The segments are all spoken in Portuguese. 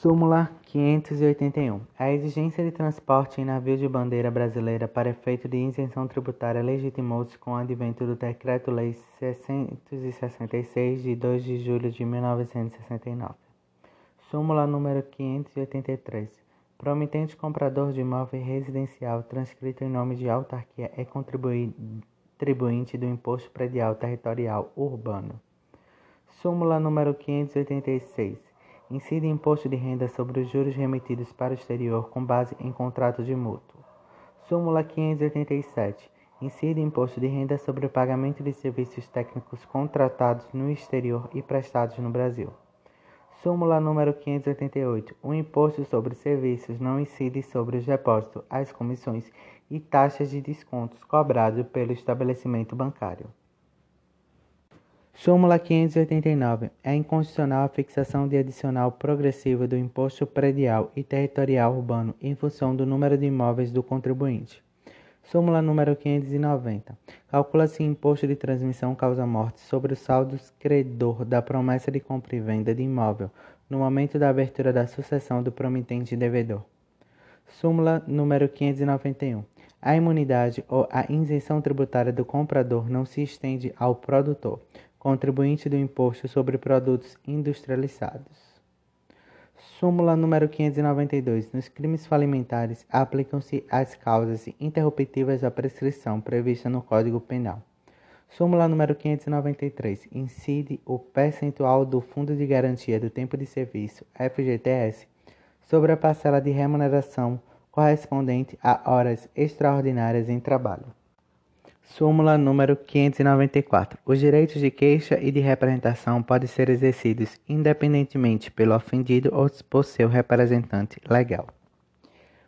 Súmula 581. A exigência de transporte em navio de bandeira brasileira para efeito de isenção tributária legitimou-se com o advento do Decreto-Lei 666, de 2 de julho de 1969. Súmula número 583. Promitente comprador de imóvel residencial transcrito em nome de autarquia é contribuinte do Imposto Predial Territorial Urbano. Súmula número 586 incide imposto de renda sobre os juros remetidos para o exterior com base em contrato de mútuo. Súmula 587. Incide imposto de renda sobre o pagamento de serviços técnicos contratados no exterior e prestados no Brasil. Súmula número 588. O imposto sobre serviços não incide sobre os depósitos, as comissões e taxas de descontos cobrados pelo estabelecimento bancário. Súmula 589. É inconstitucional a fixação de adicional progressiva do imposto predial e territorial urbano em função do número de imóveis do contribuinte. Súmula número 590. Calcula-se imposto de transmissão causa-morte sobre o saldo credor da promessa de compra e venda de imóvel no momento da abertura da sucessão do promitente devedor. Súmula número 591. A imunidade ou a isenção tributária do comprador não se estende ao produtor, contribuinte do imposto sobre produtos industrializados. Súmula número 592. Nos crimes falimentares, aplicam-se as causas interruptivas da prescrição prevista no Código Penal. Súmula número 593. Incide o percentual do Fundo de Garantia do Tempo de Serviço, FGTS, sobre a parcela de remuneração correspondente a horas extraordinárias em trabalho. Súmula número 594. Os direitos de queixa e de representação podem ser exercidos independentemente pelo ofendido ou por seu representante legal.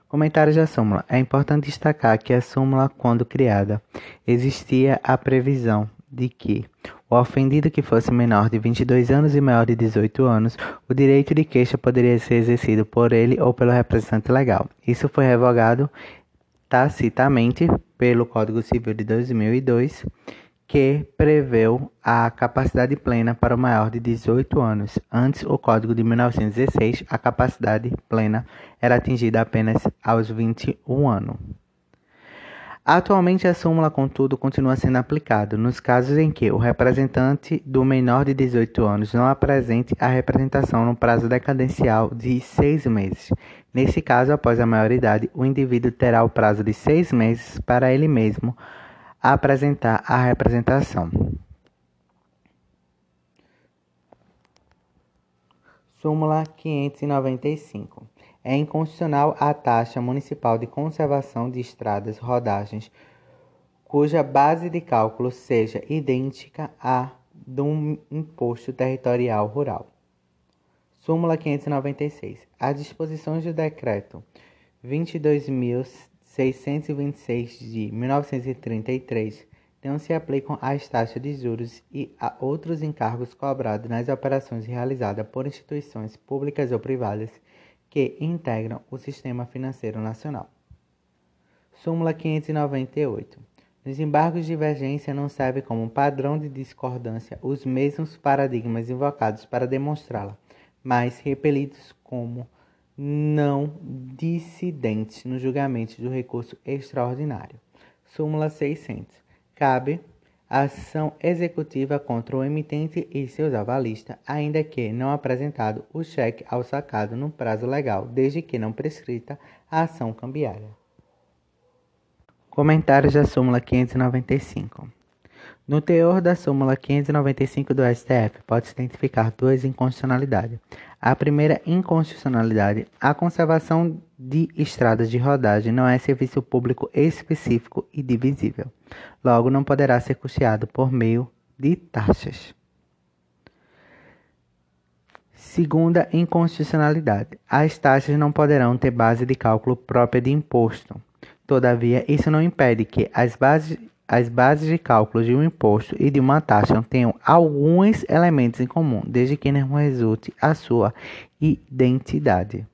Comentários da súmula. É importante destacar que a súmula, quando criada, existia a previsão de que o ofendido que fosse menor de 22 anos e maior de 18 anos, o direito de queixa poderia ser exercido por ele ou pelo representante legal. Isso foi revogado tacitamente pelo Código Civil de 2002, que preveu a capacidade plena para o maior de 18 anos. Antes, o Código de 1916, a capacidade plena era atingida apenas aos 21 anos. Atualmente, a súmula, contudo, continua sendo aplicada nos casos em que o representante do menor de 18 anos não apresente a representação no prazo decadencial de seis meses. Nesse caso, após a maioridade, o indivíduo terá o prazo de seis meses para ele mesmo apresentar a representação. Súmula 595. É inconstitucional a taxa municipal de conservação de estradas rodagens cuja base de cálculo seja idêntica à do imposto territorial rural. Súmula 596. As disposições do decreto 22.626 de 1933 não se aplicam às taxas de juros e a outros encargos cobrados nas operações realizadas por instituições públicas ou privadas que integram o sistema financeiro nacional. Súmula 598. Nos embargos de divergência não servem como padrão de discordância os mesmos paradigmas invocados para demonstrá-la, mas repelidos como não dissidentes no julgamento do recurso extraordinário. Súmula 600. Cabe ação executiva contra o emitente e seus avalistas, ainda que não apresentado o cheque ao sacado no prazo legal, desde que não prescrita a ação cambiária. Comentários da súmula 595. No teor da súmula 595 do STF, pode-se identificar duas inconstitucionalidades. A primeira inconstitucionalidade, a conservação de estradas de rodagem não é serviço público específico e divisível. Logo, não poderá ser custeado por meio de taxas. Segunda inconstitucionalidade, as taxas não poderão ter base de cálculo própria de imposto. Todavia, isso não impede que as bases as bases de cálculo de um imposto e de uma taxa tenham alguns elementos em comum, desde que não resulte a sua identidade.